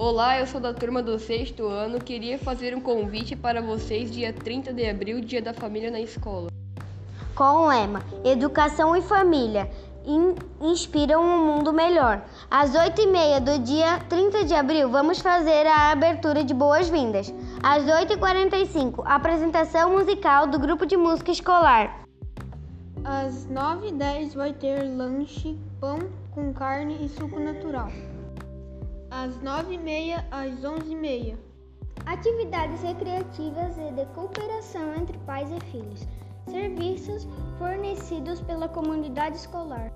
Olá, eu sou da turma do sexto ano. Queria fazer um convite para vocês dia 30 de abril, dia da família na escola. Com o lema Educação e Família in inspiram um mundo melhor. Às 8h30 do dia 30 de abril, vamos fazer a abertura de boas-vindas. Às 8h45, apresentação musical do grupo de música escolar. Às 9h10 vai ter lanche, pão com carne e suco natural. Às 9h30 às 11h30. Atividades recreativas e de cooperação entre pais e filhos. Serviços fornecidos pela comunidade escolar.